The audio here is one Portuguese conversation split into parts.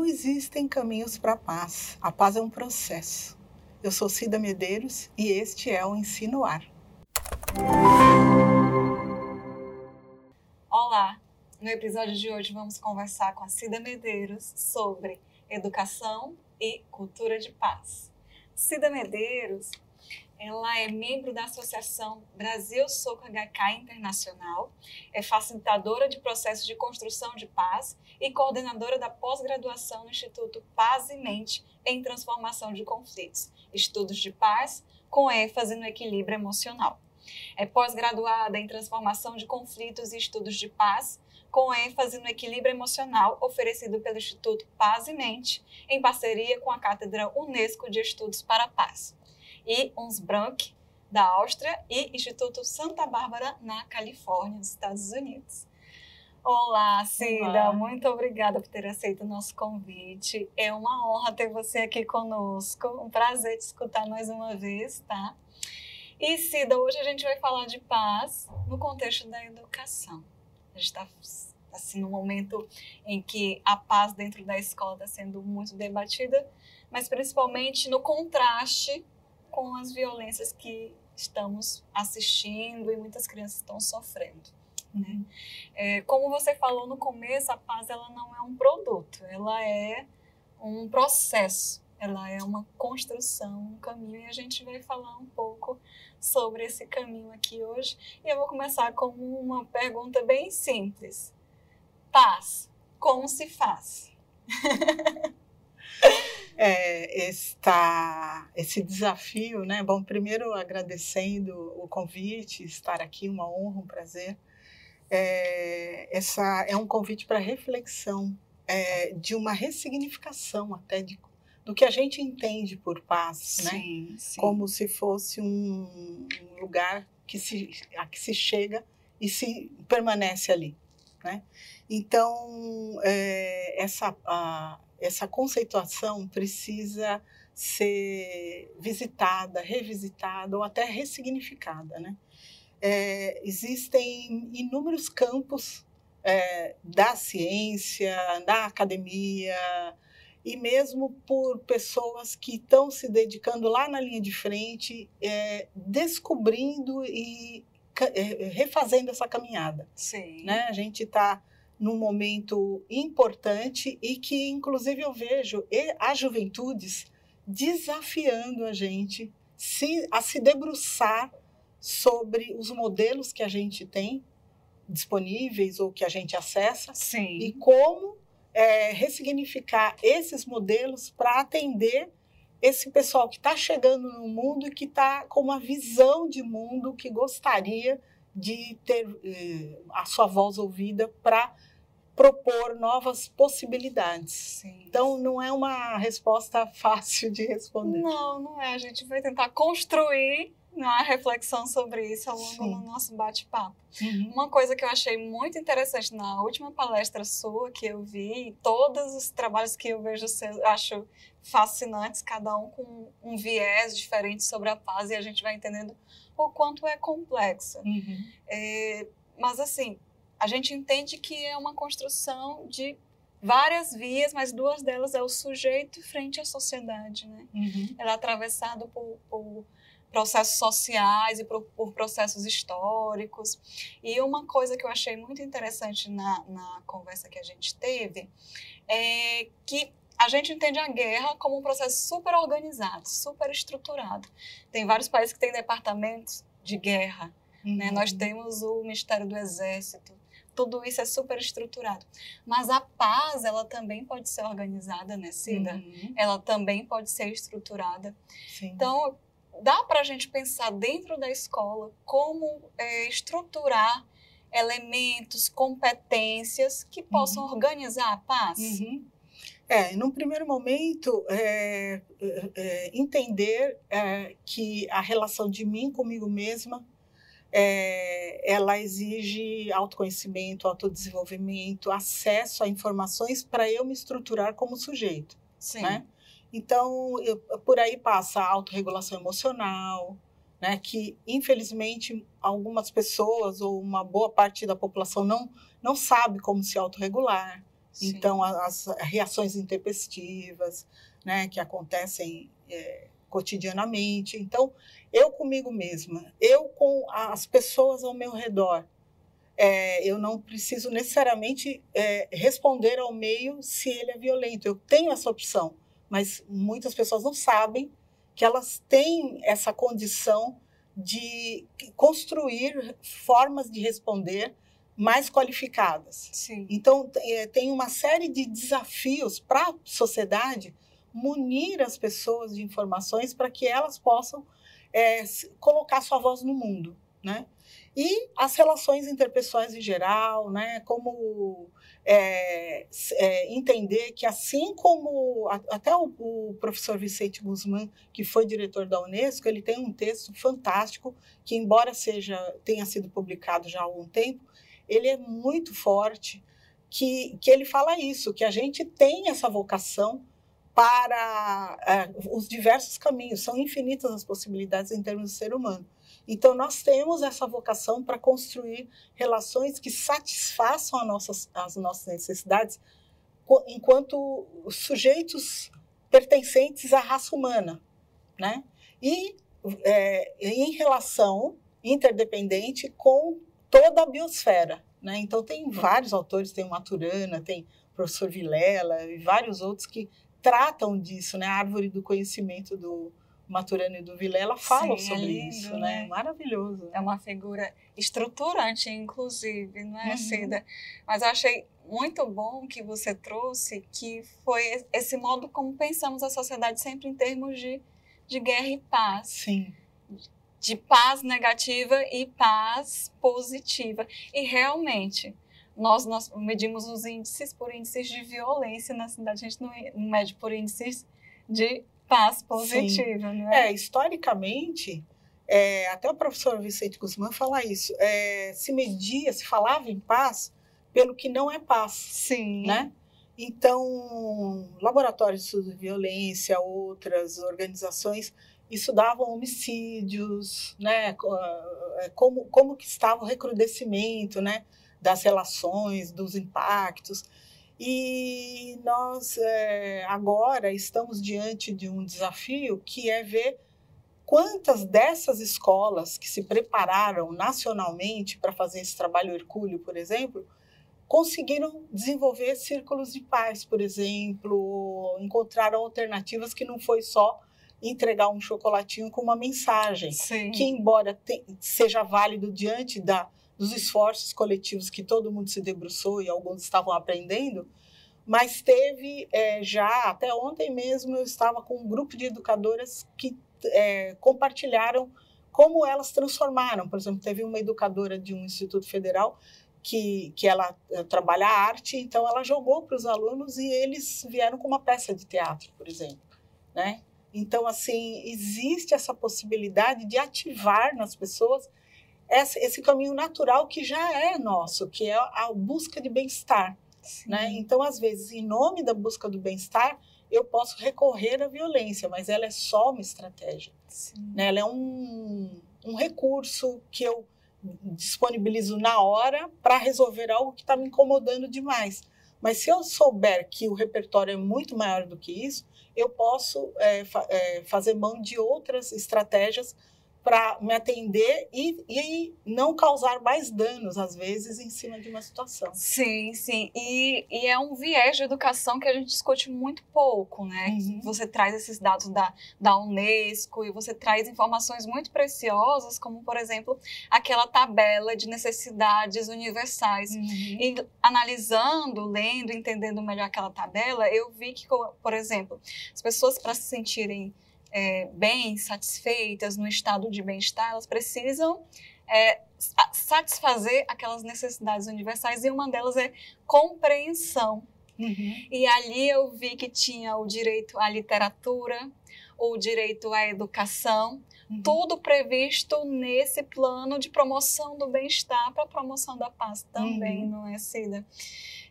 Não existem caminhos para a paz. A paz é um processo. Eu sou Cida Medeiros e este é o Ensino Ar. Olá! No episódio de hoje vamos conversar com a Cida Medeiros sobre educação e cultura de paz. Cida Medeiros ela é membro da Associação Brasil Soco HK Internacional, é facilitadora de processos de construção de paz e coordenadora da pós-graduação no Instituto Paz e Mente em Transformação de Conflitos, Estudos de Paz, com ênfase no equilíbrio emocional. É pós-graduada em Transformação de Conflitos e Estudos de Paz, com ênfase no equilíbrio emocional oferecido pelo Instituto Paz e Mente, em parceria com a Cátedra Unesco de Estudos para a Paz e Unsbranck, da Áustria, e Instituto Santa Bárbara, na Califórnia, nos Estados Unidos. Olá, Cida, Olá. muito obrigada por ter aceito o nosso convite. É uma honra ter você aqui conosco. Um prazer te escutar mais uma vez, tá? E, Cida, hoje a gente vai falar de paz no contexto da educação. A gente está assim, num momento em que a paz dentro da escola está sendo muito debatida, mas principalmente no contraste com as violências que estamos assistindo e muitas crianças estão sofrendo. Né? É, como você falou no começo, a paz ela não é um produto, ela é um processo, ela é uma construção, um caminho, e a gente vai falar um pouco sobre esse caminho aqui hoje. E eu vou começar com uma pergunta bem simples: paz, como se faz? é, esta, esse desafio, né? Bom, primeiro agradecendo o convite, estar aqui, uma honra, um prazer. É, essa é um convite para reflexão, é, de uma ressignificação até de, do que a gente entende por paz, sim, né? Sim. Como se fosse um lugar que se, a que se chega e se permanece ali, né? Então, é, essa a, essa conceituação precisa ser visitada, revisitada ou até ressignificada. Né? É, existem inúmeros campos é, da ciência, da academia, e mesmo por pessoas que estão se dedicando lá na linha de frente, é, descobrindo e é, refazendo essa caminhada. Sim. Né? A gente está num momento importante e que, inclusive, eu vejo as juventudes desafiando a gente a se debruçar sobre os modelos que a gente tem disponíveis ou que a gente acessa Sim. e como é, ressignificar esses modelos para atender esse pessoal que está chegando no mundo e que está com uma visão de mundo que gostaria de ter eh, a sua voz ouvida para propor novas possibilidades. Sim. Então, não é uma resposta fácil de responder. Não, não é. A gente vai tentar construir uma reflexão sobre isso ao longo Sim. do nosso bate-papo. Uhum. Uma coisa que eu achei muito interessante na última palestra sua que eu vi, todos os trabalhos que eu vejo, eu acho fascinantes, cada um com um viés diferente sobre a paz, e a gente vai entendendo o quanto é complexa. Uhum. É, mas, assim, a gente entende que é uma construção de várias vias, mas duas delas é o sujeito frente à sociedade, né? Uhum. Ela é atravessada por, por, processos sociais e por, por, processos históricos. E uma coisa que eu achei muito interessante na, na conversa que a gente teve é que a gente entende a guerra como um processo super organizado, super estruturado. Tem vários países que têm departamentos de guerra. Né? Uhum. Né? Nós temos o Ministério do Exército, tudo isso é super estruturado. Mas a paz, ela também pode ser organizada, né, Cida? Uhum. Ela também pode ser estruturada. Sim. Então, dá para a gente pensar dentro da escola como é, estruturar elementos, competências que possam uhum. organizar a paz? Uhum. É, num primeiro momento, é, é, é entender é, que a relação de mim comigo mesma é, ela exige autoconhecimento, autodesenvolvimento, acesso a informações para eu me estruturar como sujeito. Sim. Né? Então, eu, por aí passa a autorregulação emocional, né, que infelizmente algumas pessoas ou uma boa parte da população não, não sabe como se autorregular. Sim. Então, as reações intempestivas, né, que acontecem é, cotidianamente. Então, eu comigo mesma, eu com as pessoas ao meu redor, é, eu não preciso necessariamente é, responder ao meio se ele é violento. Eu tenho essa opção, mas muitas pessoas não sabem que elas têm essa condição de construir formas de responder mais qualificadas. Sim. Então, é, tem uma série de desafios para a sociedade munir as pessoas de informações para que elas possam é, colocar sua voz no mundo, né? E as relações interpessoais em geral, né? Como é, é, entender que assim como até o, o, professor Vicente Guzmán, que foi diretor da Unesco, ele tem um texto fantástico que, embora seja tenha sido publicado já há algum tempo, ele é muito forte, que, que ele fala isso, que a gente tem essa vocação para é, os diversos caminhos, são infinitas as possibilidades em termos de ser humano. Então, nós temos essa vocação para construir relações que satisfaçam nossas, as nossas necessidades enquanto sujeitos pertencentes à raça humana, né? E é, em relação interdependente com toda a biosfera, né? Então, tem vários autores, tem o Maturana, tem o professor Vilela e vários outros que tratam disso, né? A árvore do conhecimento do Maturana e do Vilela falam Sim, é sobre é lindo, isso, né? né? Maravilhoso. É uma figura estruturante, inclusive, não é, uhum. Cida? Mas eu achei muito bom que você trouxe que foi esse modo como pensamos a sociedade sempre em termos de, de guerra e paz. Sim. De paz negativa e paz positiva. E realmente, nós, nós medimos os índices por índices de violência na cidade, a gente não mede por índices de paz positiva, Sim. né? É, historicamente, é, até o professor Vicente Guzmán fala isso, é, se media, se falava em paz pelo que não é paz, Sim. né? Então, laboratórios de estudo de violência, outras organizações estudavam homicídios, né? É, como, como que estava o recrudescimento, né? Das relações, dos impactos. E nós é, agora estamos diante de um desafio que é ver quantas dessas escolas que se prepararam nacionalmente para fazer esse trabalho hercúleo, por exemplo, conseguiram desenvolver círculos de paz, por exemplo, encontraram alternativas que não foi só entregar um chocolatinho com uma mensagem, Sim. que embora te, seja válido diante da dos esforços coletivos que todo mundo se debruçou e alguns estavam aprendendo, mas teve é, já, até ontem mesmo, eu estava com um grupo de educadoras que é, compartilharam como elas transformaram. Por exemplo, teve uma educadora de um instituto federal que, que ela é, trabalha arte, então ela jogou para os alunos e eles vieram com uma peça de teatro, por exemplo, né? Então, assim, existe essa possibilidade de ativar nas pessoas esse caminho natural que já é nosso, que é a busca de bem-estar. Né? Então, às vezes, em nome da busca do bem-estar, eu posso recorrer à violência, mas ela é só uma estratégia. Né? Ela é um, um recurso que eu disponibilizo na hora para resolver algo que está me incomodando demais. Mas se eu souber que o repertório é muito maior do que isso, eu posso é, fa é, fazer mão de outras estratégias para me atender e, e não causar mais danos, às vezes, em cima de uma situação. Sim, sim. E, e é um viés de educação que a gente discute muito pouco, né? Uhum. Você traz esses dados da, da Unesco e você traz informações muito preciosas, como, por exemplo, aquela tabela de necessidades universais. Uhum. E analisando, lendo, entendendo melhor aquela tabela, eu vi que, por exemplo, as pessoas, para se sentirem é, bem, satisfeitas, no estado de bem-estar, elas precisam é, satisfazer aquelas necessidades universais e uma delas é compreensão. Uhum. E ali eu vi que tinha o direito à literatura, o direito à educação, uhum. tudo previsto nesse plano de promoção do bem-estar para promoção da paz também, uhum. não é, Cida?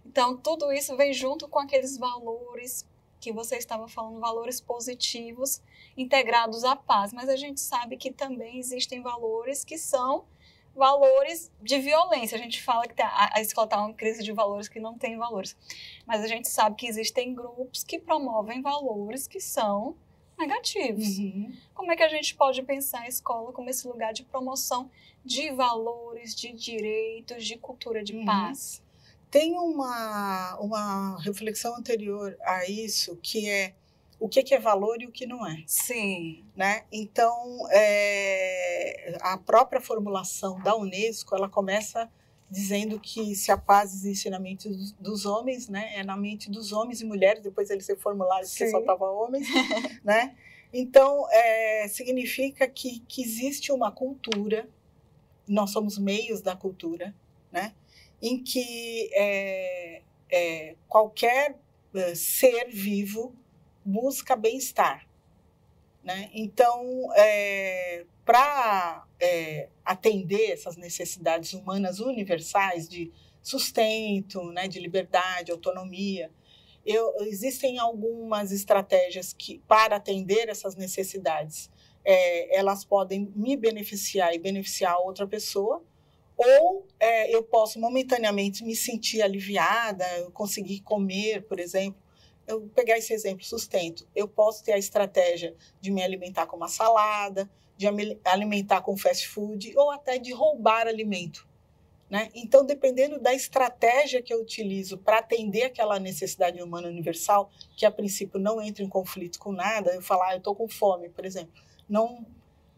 Então, tudo isso vem junto com aqueles valores que você estava falando, valores positivos integrados à paz, mas a gente sabe que também existem valores que são valores de violência. A gente fala que a, a escola está uma crise de valores que não tem valores. Mas a gente sabe que existem grupos que promovem valores que são negativos. Uhum. Como é que a gente pode pensar a escola como esse lugar de promoção de valores, de direitos, de cultura de uhum. paz? Tem uma, uma reflexão anterior a isso, que é o que, é valor e o que não é. Sim. Né? Então, é, a própria formulação da Unesco, ela começa dizendo que se a paz existe na mente dos, dos homens, né, é na mente dos homens e mulheres, depois eles reformularam que só estava homens, né? Então, é, significa que, que existe uma cultura, nós somos meios da cultura, né? Em que é, é, qualquer ser vivo busca bem-estar. Né? Então, é, para é, atender essas necessidades humanas universais de sustento, né, de liberdade, autonomia, eu, existem algumas estratégias que, para atender essas necessidades, é, elas podem me beneficiar e beneficiar outra pessoa, ou é, eu posso momentaneamente me sentir aliviada, conseguir comer, por exemplo, eu pegar esse exemplo, sustento, eu posso ter a estratégia de me alimentar com uma salada, de me alimentar com fast food ou até de roubar alimento. Né? Então, dependendo da estratégia que eu utilizo para atender aquela necessidade humana universal, que a princípio não entra em conflito com nada, eu falar, ah, eu estou com fome, por exemplo, não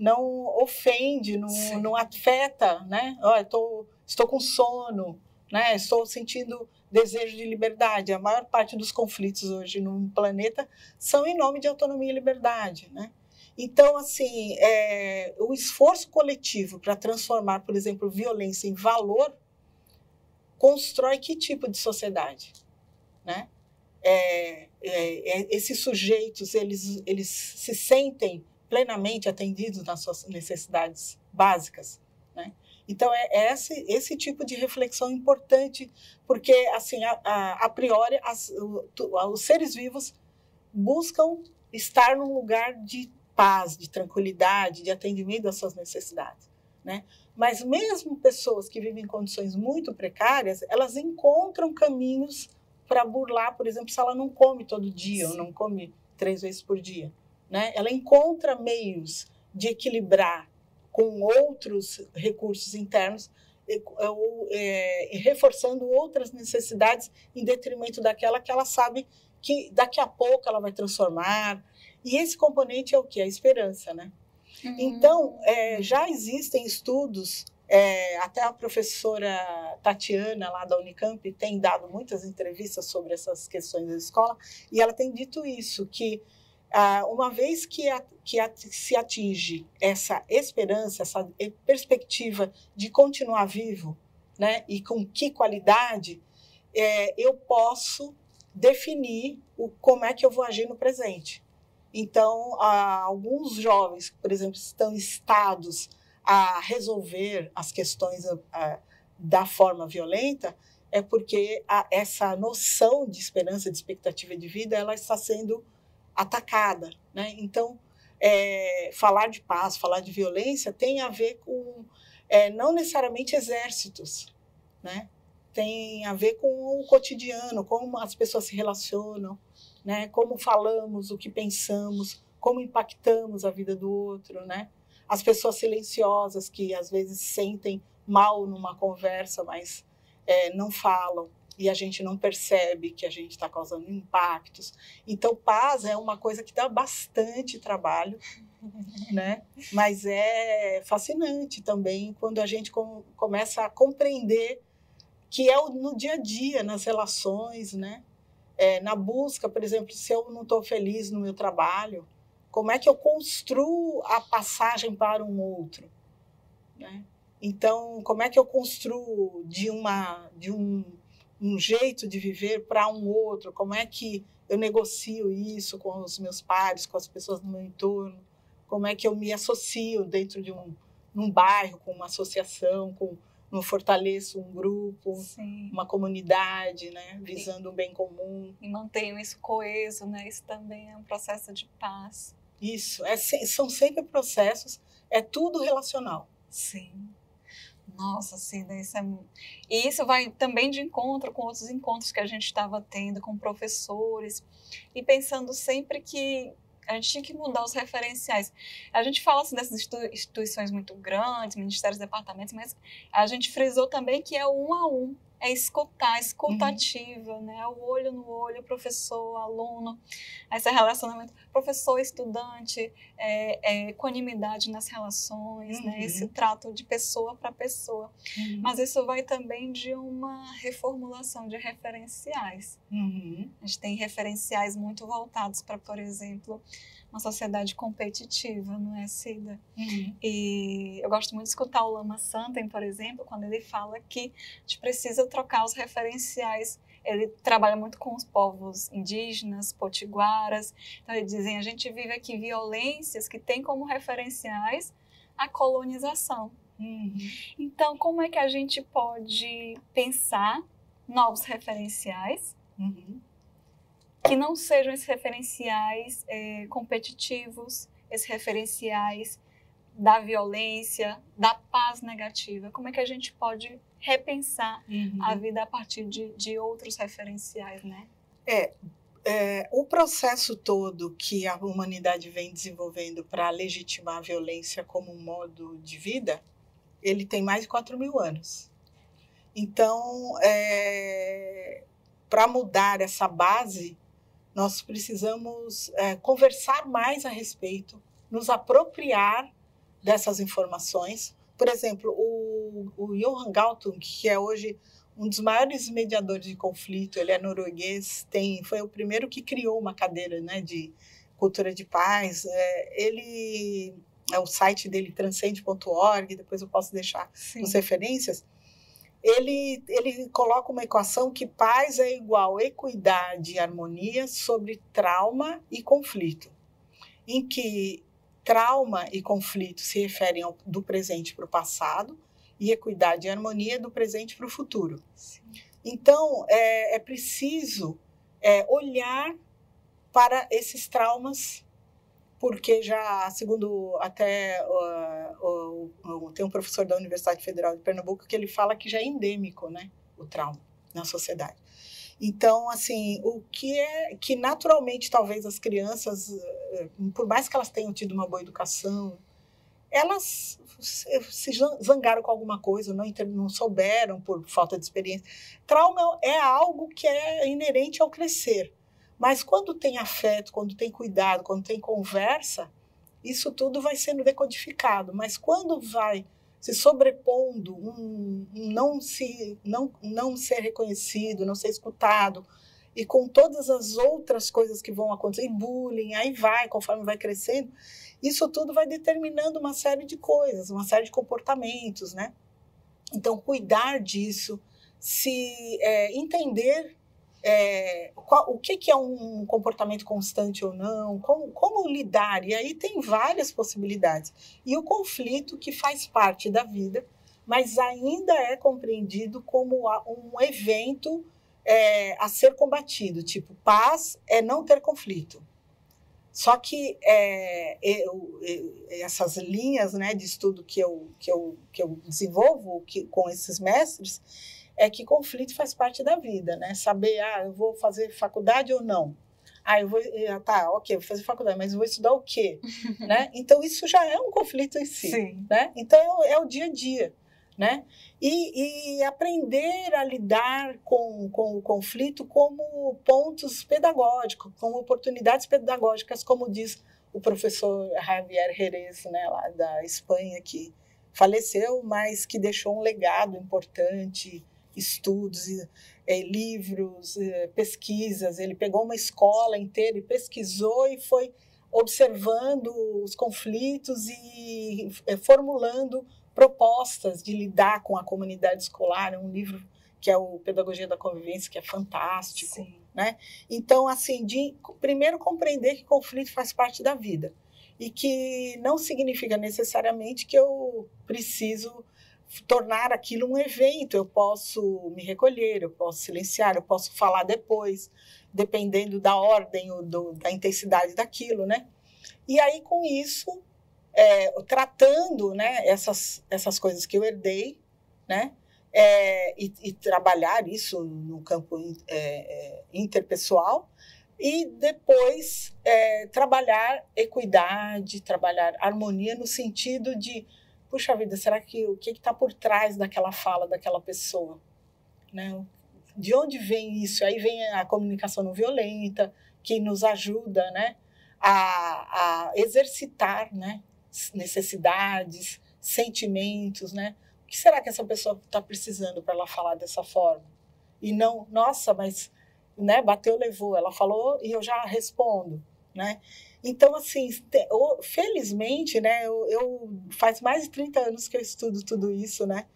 não ofende, não, não afeta, né? Oh, tô, estou com sono, né? Estou sentindo desejo de liberdade. A maior parte dos conflitos hoje no planeta são em nome de autonomia e liberdade, né? Então, assim, é, o esforço coletivo para transformar, por exemplo, violência em valor constrói que tipo de sociedade, né? É, é, é esses sujeitos eles, eles se sentem plenamente atendidos nas suas necessidades básicas, né? Então, é, é esse, esse tipo de reflexão importante, porque, assim, a, a, a priori, as, o, os seres vivos buscam estar num lugar de paz, de tranquilidade, de atendimento às suas necessidades, né? Mas mesmo pessoas que vivem em condições muito precárias, elas encontram caminhos para burlar, por exemplo, se ela não come todo dia Sim. ou não come três vezes por dia, né? Ela encontra meios de equilibrar com outros recursos internos, ou, é, reforçando outras necessidades em detrimento daquela que ela sabe que daqui a pouco ela vai transformar. E esse componente é o que? A esperança, né? Uhum. Então, é, já existem estudos, é, até a professora Tatiana, lá da Unicamp, tem dado muitas entrevistas sobre essas questões da escola, e ela tem dito isso, que uma vez que, a, que a, se atinge essa esperança, essa perspectiva de continuar vivo, né, e com que qualidade, é, eu posso definir o, como é que eu vou agir no presente. Então, ah, alguns jovens, por exemplo, estão estados a resolver as questões ah, da forma violenta, é porque a, essa noção de esperança, de expectativa de vida, ela está sendo atacada. Né? Então, é, falar de paz, falar de violência tem a ver com é, não necessariamente exércitos, né? tem a ver com o cotidiano, como as pessoas se relacionam, né? como falamos, o que pensamos, como impactamos a vida do outro. Né? As pessoas silenciosas que às vezes sentem mal numa conversa, mas é, não falam e a gente não percebe que a gente está causando impactos. Então, paz é uma coisa que dá bastante trabalho, né? Mas é fascinante também quando a gente com, começa a compreender que é no dia a dia, nas relações, né? É, na busca, por exemplo, se eu não estou feliz no meu trabalho, como é que eu construo a passagem para um outro, né? Então, como é que eu construo de uma de um um jeito de viver para um outro, como é que eu negocio isso com os meus pares, com as pessoas do meu entorno, como é que eu me associo dentro de um num bairro, com uma associação, com não fortaleço um grupo, Sim. uma comunidade, né, visando o um bem comum. E mantenho isso coeso, né? Isso também é um processo de paz. Isso, é, são sempre processos, é tudo relacional. Sim. Nossa, Cida, isso é. E isso vai também de encontro com outros encontros que a gente estava tendo com professores e pensando sempre que a gente tinha que mudar os referenciais. A gente fala assim dessas instituições muito grandes, ministérios, departamentos, mas a gente frisou também que é um a um é escutar, escutativa, uhum. né? O olho no olho, professor, aluno, esse relacionamento professor-estudante, é, é, equanimidade nas relações, uhum. né? Esse trato de pessoa para pessoa. Uhum. Mas isso vai também de uma reformulação de referenciais. Uhum. A gente tem referenciais muito voltados para, por exemplo, uma sociedade competitiva, não é, Cida? Uhum. E eu gosto muito de escutar o Lama Santen, por exemplo, quando ele fala que a gente precisa trocar os referenciais. Ele trabalha muito com os povos indígenas, potiguaras. Então, ele dizem, a gente vive aqui violências que têm como referenciais a colonização. Uhum. Então, como é que a gente pode pensar novos referenciais uhum que não sejam esses referenciais é, competitivos, esses referenciais da violência, da paz negativa. Como é que a gente pode repensar uhum. a vida a partir de, de outros referenciais, né? É, é, o processo todo que a humanidade vem desenvolvendo para legitimar a violência como um modo de vida, ele tem mais de 4 mil anos. Então, é, para mudar essa base, nós precisamos é, conversar mais a respeito, nos apropriar dessas informações. Por exemplo, o, o Johan Galtung, que é hoje um dos maiores mediadores de conflito, ele é norueguês, tem, foi o primeiro que criou uma cadeira né, de cultura de paz. É, ele é o site dele transcende.org, depois eu posso deixar Sim. as referências ele, ele coloca uma equação que paz é igual equidade e harmonia sobre trauma e conflito, em que trauma e conflito se referem ao, do presente para o passado e equidade e harmonia do presente para o futuro. Sim. Então, é, é preciso é, olhar para esses traumas porque já, segundo até uh, uh, tem um professor da Universidade Federal de Pernambuco que ele fala que já é endêmico, né, o trauma na sociedade. Então, assim, o que é que naturalmente talvez as crianças, uh, por mais que elas tenham tido uma boa educação, elas se zangaram com alguma coisa, não, não souberam por falta de experiência. Trauma é algo que é inerente ao crescer. Mas quando tem afeto, quando tem cuidado, quando tem conversa, isso tudo vai sendo decodificado. Mas quando vai se sobrepondo, um, um não, se, não, não ser reconhecido, não ser escutado, e com todas as outras coisas que vão acontecer, bullying, aí vai, conforme vai crescendo, isso tudo vai determinando uma série de coisas, uma série de comportamentos, né? Então, cuidar disso, se é, entender é, qual, o que, que, é um comportamento constante ou não, como, como, lidar, e aí tem várias possibilidades. E o conflito que faz parte da vida, mas ainda é compreendido como um evento é, a ser combatido, tipo, paz é não ter conflito. Só que é, eu, eu, essas linhas né, de estudo que eu, que eu, que eu desenvolvo que, com esses mestres, é que conflito faz parte da vida, né? Saber, ah, eu vou fazer faculdade ou não. Ah, eu vou, ah, tá, ok, vou fazer faculdade, mas vou estudar o quê? né? Então, isso já é um conflito em si, Sim. né? Então, é, é o dia a dia, né? E, e, aprender a lidar com, com o conflito como pontos pedagógicos, como oportunidades pedagógicas, como diz o professor Javier Jerez, né, lá da Espanha, que faleceu, mas que deixou um legado importante estudos, é, livros, é, pesquisas. Ele pegou uma escola inteira e pesquisou e foi observando os conflitos e é, formulando propostas de lidar com a comunidade escolar. É um livro que é o Pedagogia da Convivência, que é fantástico. Sim. Né? Então, assim, de primeiro compreender que conflito faz parte da vida e que não significa necessariamente que eu preciso tornar aquilo um evento. Eu posso me recolher, eu posso silenciar, eu posso falar depois, dependendo da ordem ou do, da intensidade daquilo, né? E aí, com isso, é, tratando né, essas, essas coisas que eu herdei, né? É, e, e, trabalhar isso no campo é, é, interpessoal e depois é, trabalhar equidade, trabalhar harmonia no sentido de, puxa vida, será que o que está por trás daquela fala daquela pessoa, né? De onde vem isso? Aí vem a comunicação não violenta que nos ajuda, né, a, a exercitar, né, necessidades, sentimentos, né? O que será que essa pessoa está precisando para ela falar dessa forma? E não, nossa, mas né, bateu, levou, ela falou e eu já respondo, né? Então, assim, felizmente, né, eu, eu, faz mais de 30 anos que eu estudo tudo isso, né?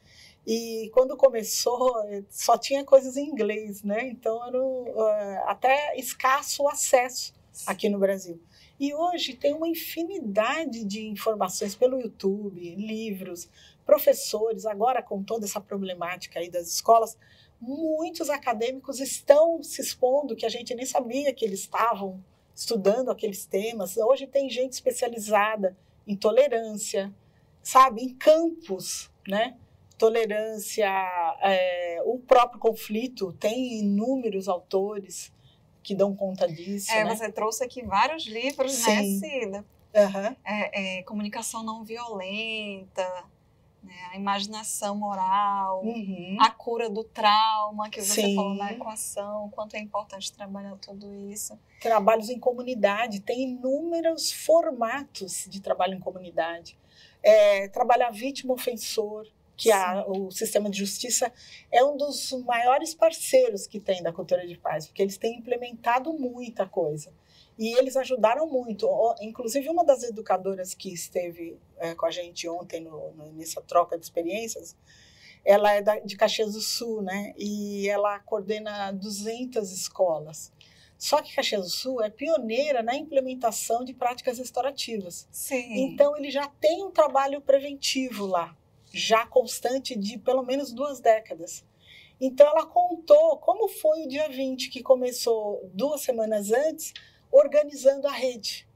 E quando começou, só tinha coisas em inglês, né? Então, era uh, até escasso o acesso aqui no Brasil. E hoje tem uma infinidade de informações pelo YouTube, livros, professores, agora com toda essa problemática aí das escolas, muitos acadêmicos estão se expondo que a gente nem sabia que eles estavam estudando aqueles temas. Hoje tem gente especializada em tolerância, sabe, em campos, né? Tolerância, é, o próprio conflito tem inúmeros autores que dão conta disso. É, né? você trouxe aqui vários livros, né, Sim. né, Cida? Uhum. É, é, comunicação não violenta, né, a imaginação moral, uhum. a cura do trauma que você Sim. falou na equação, quanto é importante trabalhar tudo isso. Trabalhos em comunidade, tem inúmeros formatos de trabalho em comunidade. É, trabalhar vítima ofensor, que a, o sistema de justiça é um dos maiores parceiros que tem da cultura de paz, porque eles têm implementado muita coisa. E eles ajudaram muito. Inclusive, uma das educadoras que esteve é, com a gente ontem no, no, nessa troca de experiências, ela é da, de Caxias do Sul, né? E ela coordena 200 escolas. Só que Caxias do Sul é pioneira na implementação de práticas restaurativas. Sim. Então, ele já tem um trabalho preventivo lá, já constante de pelo menos duas décadas. Então, ela contou como foi o dia 20, que começou duas semanas antes, organizando a rede.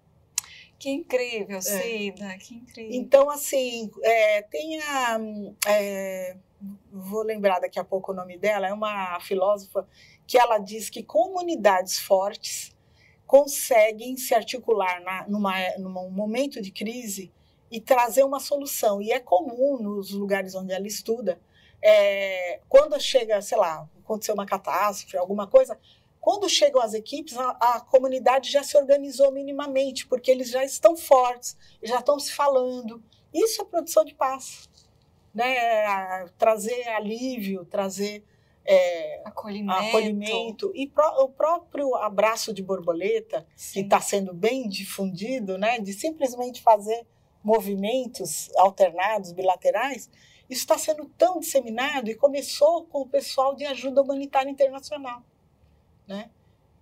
Que incrível, é. Cida, que incrível. Então, assim, é, tem a. É, vou lembrar daqui a pouco o nome dela, é uma filósofa que ela diz que comunidades fortes conseguem se articular na, numa, num momento de crise e trazer uma solução. E é comum nos lugares onde ela estuda, é, quando chega, sei lá, aconteceu uma catástrofe, alguma coisa, quando chegam as equipes, a, a, comunidade já se organizou minimamente, porque eles já estão fortes, já estão se falando. Isso é produção de paz. Né? Trazer alívio, trazer é, acolhimento. acolhimento. E pro, o próprio abraço de borboleta, Sim. que está sendo bem difundido, né? de simplesmente fazer movimentos alternados, bilaterais, isso está sendo tão disseminado e começou com o pessoal de ajuda humanitária internacional né?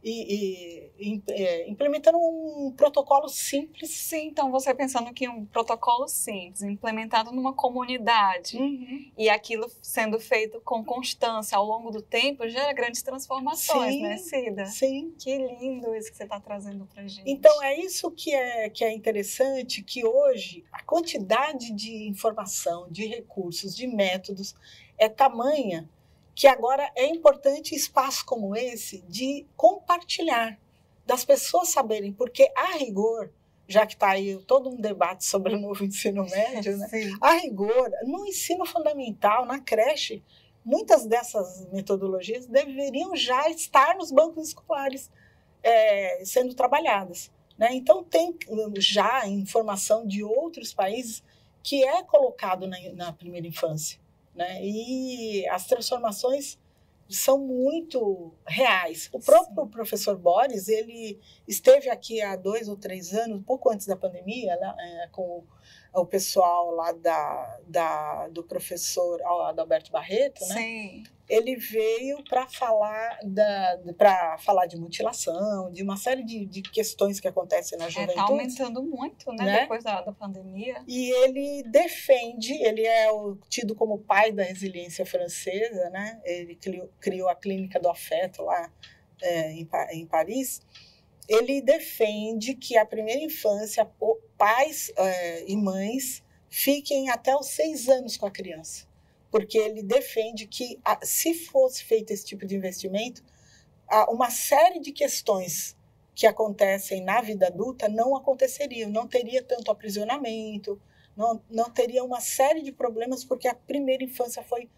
E, e, e é, implementando um protocolo simples. Sim, então você pensando que um protocolo simples, implementado numa comunidade, uhum. e aquilo sendo feito com constância ao longo do tempo, gera grandes transformações, sim, né, Cida? Sim. Que lindo isso que você está trazendo para gente. Então, é isso que é, que é interessante, que hoje a quantidade de informação, de recursos, de métodos é tamanha que agora é importante espaço como esse de compartilhar, das pessoas saberem, porque a rigor, já que está aí todo um debate sobre o novo ensino médio, né? a rigor, no ensino fundamental, na creche, muitas dessas metodologias deveriam já estar nos bancos escolares é, sendo trabalhadas. Né? Então, tem já informação de outros países que é colocado na, na primeira infância. Né? E as transformações são muito reais. O próprio Sim. professor Boris, ele esteve aqui há dois ou três anos, pouco antes da pandemia, né, com o pessoal lá da, da, do professor Adalberto Barreto, né? Sim. Ele veio para falar da para falar de mutilação, de uma série de, de questões que acontecem na tá juventude. Está aumentando muito, né, né? Depois da, da pandemia. E ele defende, ele é o, tido como pai da resiliência francesa, né? Ele criou, criou a clínica do afeto lá é, em, em Paris ele defende que a primeira infância, pais é, e mães fiquem até os seis anos com a criança. porque ele defende que, se fosse feito esse tipo de investimento, uma série de questões que acontecem na vida adulta não aconteceriam, não teria tanto aprisionamento, não, não teria uma série de problemas, porque a primeira infância foi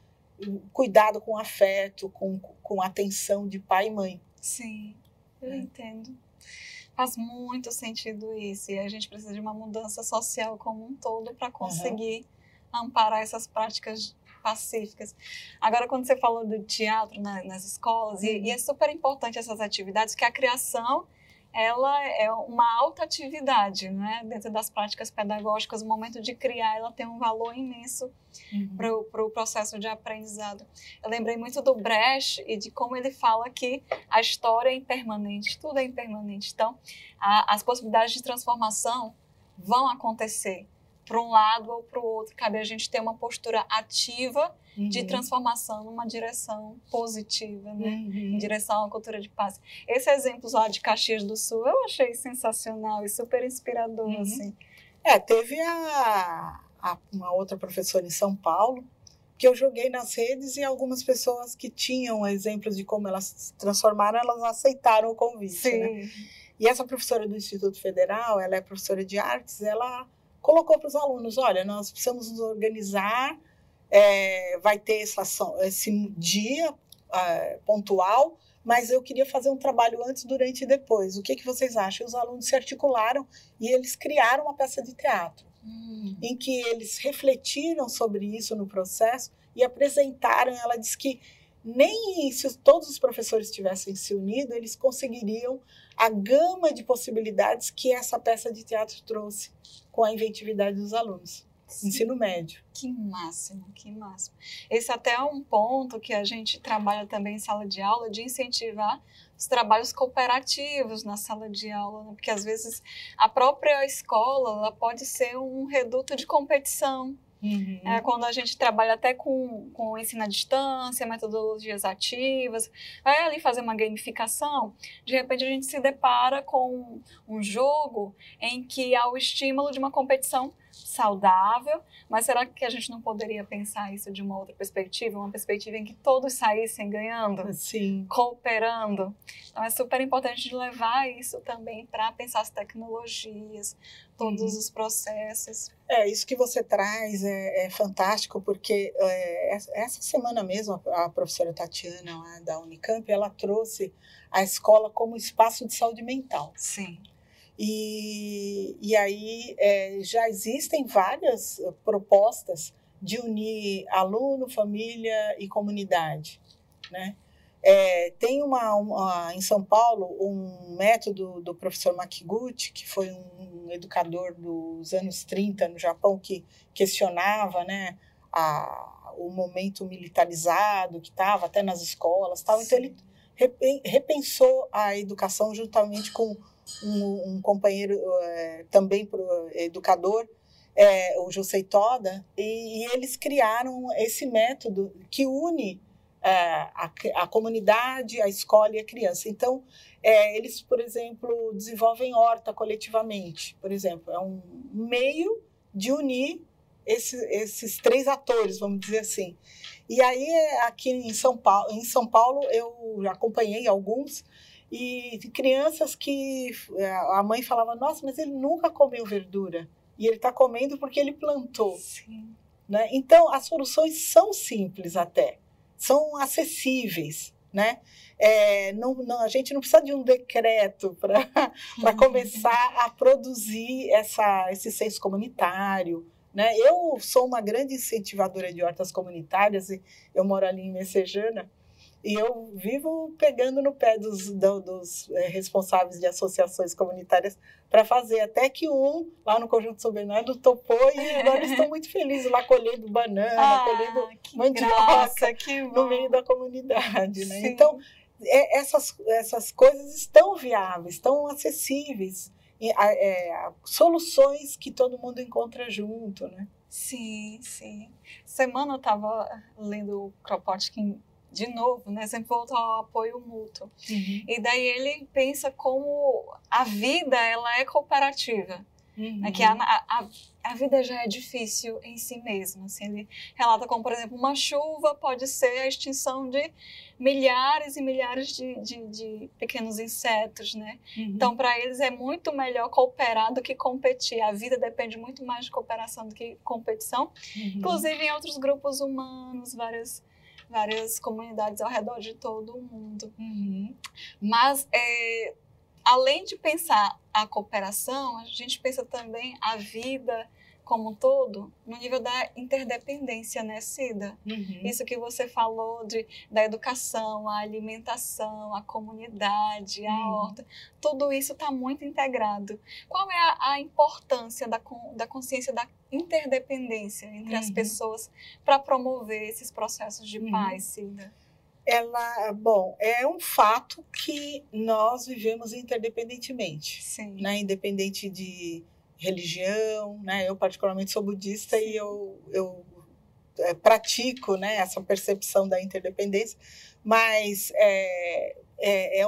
cuidado com afeto, com, com atenção de pai e mãe. Sim, eu é. entendo. Faz muito sentido isso, e a gente precisa de uma mudança social como um todo para conseguir uhum. amparar essas práticas pacíficas. Agora, quando você falou do teatro na, nas escolas, e, e, é super importante essas atividades, que a criação ela é uma alta atividade, né? Dentro das práticas pedagógicas, o momento de criar, ela tem um valor imenso uhum. para o pro processo de aprendizado. Eu lembrei muito do Brecht e de como ele fala que a história é impermanente, tudo é impermanente. Então, a, as possibilidades de transformação vão acontecer para um lado ou para o outro. Cabe a gente ter uma postura ativa uhum. de transformação numa direção positiva, né? Uhum. Em direção a uma cultura de paz. Esse exemplo lá de Caxias do Sul eu achei sensacional e super inspirador, uhum. assim. É, teve a, a, uma outra professora em São Paulo que eu joguei nas redes e algumas pessoas que tinham exemplos de como elas se transformaram, elas aceitaram o convite, né? Sim. né? E essa professora do Instituto Federal, ela é professora de artes, ela colocou para os alunos: olha, nós precisamos nos organizar, é, vai ter essa, esse dia é, pontual, mas eu queria fazer um trabalho antes, durante e depois. O que, que vocês acham? Os alunos se articularam e eles criaram uma peça de teatro, hum. em que eles refletiram sobre isso no processo e apresentaram. Ela disse que nem se todos os professores tivessem se unido, eles conseguiriam a gama de possibilidades que essa peça de teatro trouxe com a inventividade dos alunos. Ensino médio. Que máximo, que máximo. Esse até é um ponto que a gente trabalha também em sala de aula, de incentivar os trabalhos cooperativos na sala de aula, né? porque às vezes a própria escola ela pode ser um reduto de competição. Uhum. É, quando a gente trabalha até com, com ensino à distância, metodologias ativas, vai ali fazer uma gamificação, de repente a gente se depara com um jogo em que há o estímulo de uma competição saudável, mas será que a gente não poderia pensar isso de uma outra perspectiva, uma perspectiva em que todos saíssem ganhando, Sim. cooperando? Então é super importante levar isso também para pensar as tecnologias, todos uhum. os processos. É, isso que você traz é, é fantástico, porque é, essa semana mesmo, a professora Tatiana, da Unicamp, ela trouxe a escola como espaço de saúde mental. Sim. E, e aí é, já existem várias propostas de unir aluno, família e comunidade, né? É, tem uma, uma, em São Paulo um método do professor Makiguchi, que foi um educador dos anos 30 no Japão, que questionava né, a, o momento militarizado que estava até nas escolas. Tal. Então, ele repensou a educação juntamente com um, um companheiro é, também pro, educador, é, o José Toda, e, e, eles criaram esse método que une a, a, comunidade, a escola e a criança. Então, é, eles, por exemplo, desenvolvem horta coletivamente, por exemplo, é um meio de unir esse, esses três atores, vamos dizer assim. E aí, aqui em São Paulo, em São Paulo eu acompanhei alguns e crianças que é, a mãe falava, nossa, mas ele nunca comeu verdura. E ele está comendo porque ele plantou. Sim. Né? Então, as soluções são simples até, são acessíveis. Né? É, não, não, a gente não precisa de um decreto para começar a produzir essa, esse senso comunitário. Né? Eu sou uma grande incentivadora de hortas comunitárias, e eu moro ali em Messejana, e eu vivo pegando no pé dos, dos é, responsáveis de associações comunitárias para fazer. Até que um, lá no Conjunto São Bernardo, topou e agora estou muito feliz lá colhendo banana, ah, colhendo mandioca no meio da comunidade. Né? Então, é, essas, essas coisas estão viáveis, estão acessíveis. E, é, soluções que todo mundo encontra junto, né? Sim, sim. Semana eu estava lendo o Kropotkin de novo, né, sempre volta ao apoio mútuo. Uhum. E daí ele pensa como a vida ela é cooperativa. Uhum. Né, que a, a, a, vida já é difícil em si mesma. Assim, ele relata como, por exemplo, uma chuva pode ser a extinção de milhares e milhares de, de, de pequenos insetos, né? Uhum. Então, para eles é muito melhor cooperar do que competir. A vida depende muito mais de cooperação do que competição. Uhum. Inclusive em outros grupos humanos, várias várias comunidades ao redor de todo o mundo. Uhum. Mas é, além de pensar a cooperação, a gente pensa também a vida como um todo no nível da interdependência, né, Cida? Uhum. Isso que você falou de, da educação, a alimentação, a comunidade, a uhum. horta, tudo isso está muito integrado. Qual é a, a, importância da, da consciência da interdependência entre uhum. as pessoas para promover esses processos de uhum. paz, Cida? ela, bom, é um fato que nós vivemos interdependentemente, Sim. né? Independente de religião, né? Eu particularmente sou budista e eu, eu é, pratico, né? Essa percepção da interdependência, mas é, é, é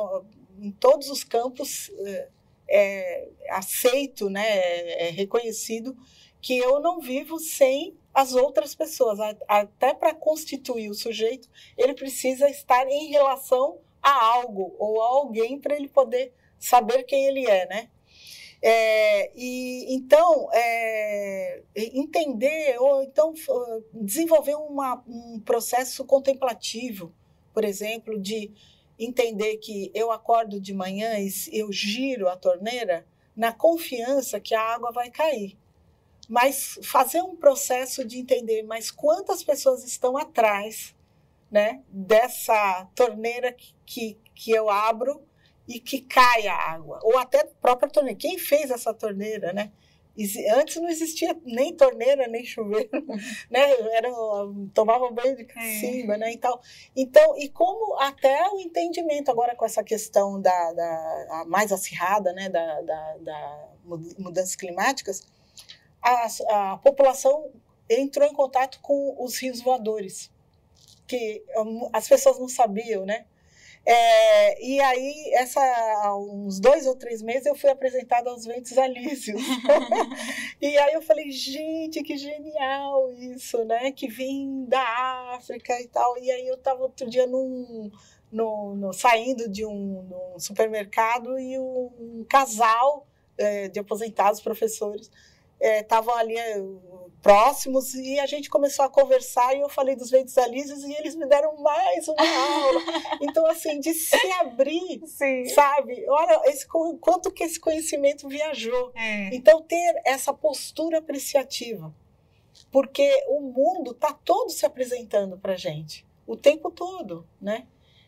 em todos os campos é, é aceito, né? É, é reconhecido que eu não vivo sem as outras pessoas. Até para constituir o sujeito, ele precisa estar em relação a algo ou a alguém para ele poder saber quem ele é, né? É, e então é, entender ou então desenvolver uma, um processo contemplativo, por exemplo, de entender que eu acordo de manhã e eu giro a torneira na confiança que a água vai cair. Mas fazer um processo de entender mais quantas pessoas estão atrás né, dessa torneira que, que eu abro e que cai a água, ou até a própria torneira. Quem fez essa torneira, né? Antes não existia nem torneira, nem chuveiro, né? Era, tomava banho de é. cima, né? Então, então, e como até o entendimento agora com essa questão da, da mais acirrada, né? Da, da, da mudanças climáticas, a, a população entrou em contato com os rios voadores, que hum, as pessoas não sabiam, né? É, e aí, essa, há uns dois ou três meses, eu fui apresentada aos ventos alísios. e aí eu falei, gente, que genial isso, né? Que vem da África e tal. E aí eu estava outro dia num, no, no, saindo de um, um supermercado e um, um casal é, de aposentados professores estavam é, ali próximos e a gente começou a conversar e eu falei dos ventos alísios e eles me deram mais uma aula. Então, assim, de se abrir, Sim. sabe? Olha esse, quanto que esse conhecimento viajou. É. Então, ter essa postura apreciativa. Porque o mundo está todo se apresentando para gente, o tempo todo, né?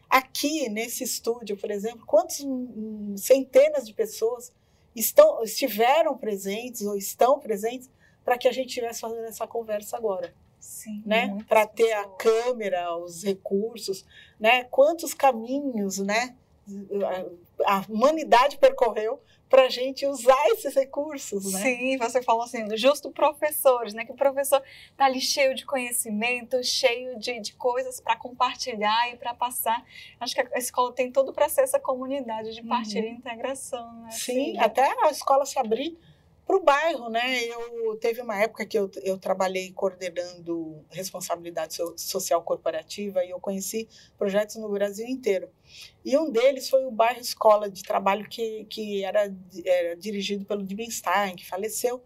Aqui, nesse estúdio, por exemplo, quantas centenas de pessoas estão, estiveram presentes ou estão presentes para que a gente estivesse fazendo essa conversa agora. Sim, né? Para ter a câmera, os recursos, né? Quantos caminhos, né? A humanidade percorreu para a gente usar esses recursos, né? Sim, você falou assim, justo professores, né? Que o professor está ali cheio de conhecimento, cheio de, de coisas para compartilhar e para passar. Acho que a escola tem tudo para ser essa comunidade de partilha uhum. e integração, né? Sim, até a escola se abrir para o bairro, né? Eu teve uma época que eu, eu trabalhei coordenando responsabilidade social corporativa e eu conheci projetos no Brasil inteiro. E um deles foi o bairro escola de trabalho que, que era, era dirigido pelo Dibenstein, que faleceu.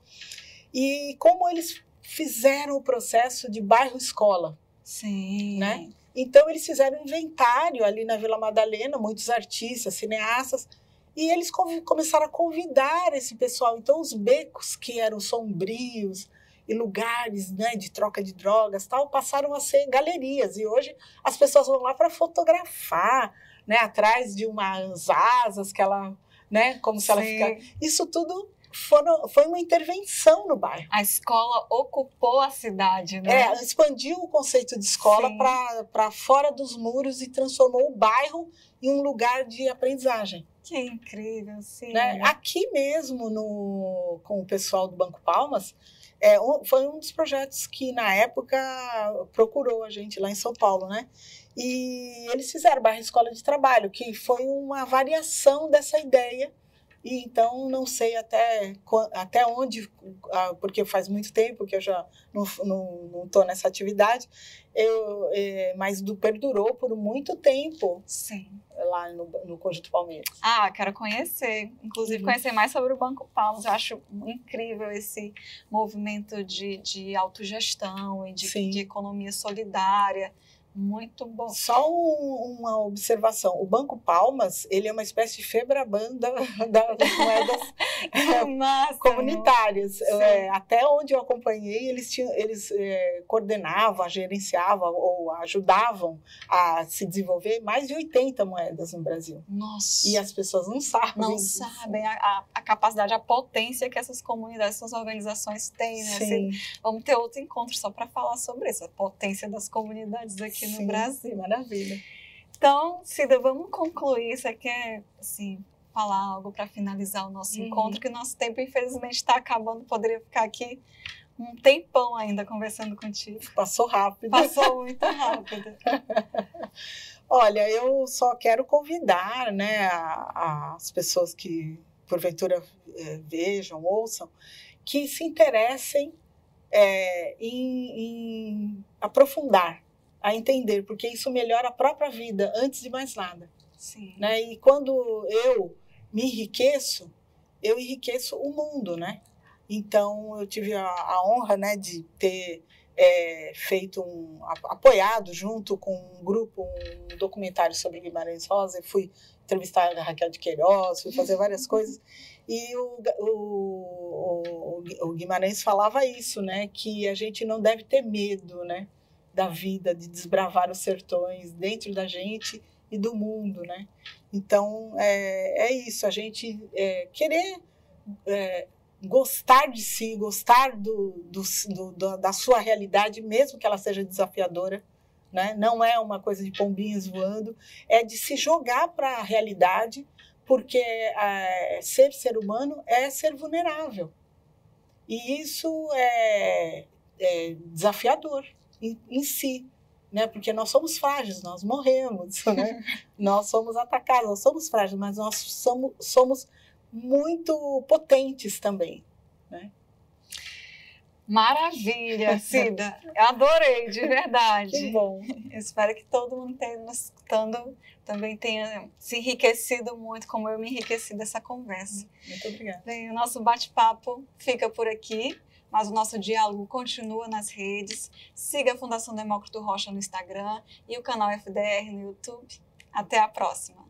E como eles fizeram o processo de bairro escola. Sim. Né? Então eles fizeram um inventário ali na Vila Madalena, muitos artistas, cineastas, e eles começaram a convidar esse pessoal. Então, os becos que eram sombrios e lugares né, de troca de drogas tal passaram a ser galerias. E hoje as pessoas vão lá para fotografar, né, atrás de umas asas que ela, né, como se ela ficar. Isso tudo foram, foi uma intervenção no bairro. A escola ocupou a cidade, né? É, expandiu o conceito de escola para fora dos muros e transformou o bairro em um lugar de aprendizagem. Que incrível, sim. Né? Aqui mesmo, no, com o pessoal do Banco Palmas, é, foi um dos projetos que, na época, procurou a gente lá em São Paulo, né? E eles fizeram Barra Escola de Trabalho, que foi uma variação dessa ideia e então não sei até, até onde, ah, porque faz muito tempo que eu já não estou não, não nessa atividade, eu, é, mas do, perdurou por muito tempo. Sim. Lá no, no Conjunto Palmeiras. Ah, quero conhecer. Inclusive, uhum. conhecer mais sobre o Banco Palmas. Eu acho incrível esse movimento de, de autogestão e de, de economia solidária. Muito bom. Só um, uma observação. O Banco Palmas, ele é uma espécie de febraban da, das moedas Massa, comunitárias. É, até onde eu acompanhei, eles, tinham, eles é, coordenavam, gerenciavam ou ajudavam a se desenvolver mais de 80 moedas no Brasil. Nossa! E as pessoas não sabem. Não disso. sabem a, a, capacidade, a potência que essas comunidades, essas organizações têm. Né? Assim, vamos ter outro encontro só para falar sobre isso, a potência das comunidades aqui Sim, no Brasil. Maravilha. Então, Cida, vamos concluir. Você quer, assim, falar algo para finalizar o nosso uhum. encontro? Que nosso tempo, infelizmente, está acabando. Poderia ficar aqui um tempão ainda conversando contigo. Passou rápido. Passou muito rápido. Olha, eu só quero convidar né, a, as pessoas que, porventura, é, vejam, ouçam, que se interessem é, em, em aprofundar a entender, porque isso melhora a própria vida, antes de mais nada. Sim. Né? E quando eu me enriqueço, eu enriqueço o mundo, né? Então, eu tive a, a honra né, de ter é, feito um, apoiado junto com um grupo, um documentário sobre Guimarães Rosa, fui entrevistar a Raquel de Queiroz, fui fazer várias coisas, e o, o, o, Guimarães falava isso, né, que a gente não deve ter medo, né, da vida, de desbravar os sertões dentro da gente e do mundo, né? Então é, é isso, a gente é, querer é, gostar de si, gostar do, do, do, da sua realidade, mesmo que ela seja desafiadora, né? Não é uma coisa de pombinhos voando, é de se jogar para a realidade, porque é, ser ser humano é ser vulnerável. E isso é, é desafiador em, em si, né? Porque nós somos frágeis, nós morremos, né? nós somos atacados, nós somos frágeis, mas nós somos, somos muito potentes também, né? Maravilha, Cida. Eu adorei, de verdade. Que bom. Eu espero que todo mundo tenha nos escutando também tenha se enriquecido muito, como eu me enriqueci dessa conversa. Muito obrigada. Bem, o nosso bate-papo fica por aqui mas o nosso diálogo continua nas redes. Siga a Fundação Demócrito Rocha no Instagram e o canal FDR no YouTube. Até a próxima!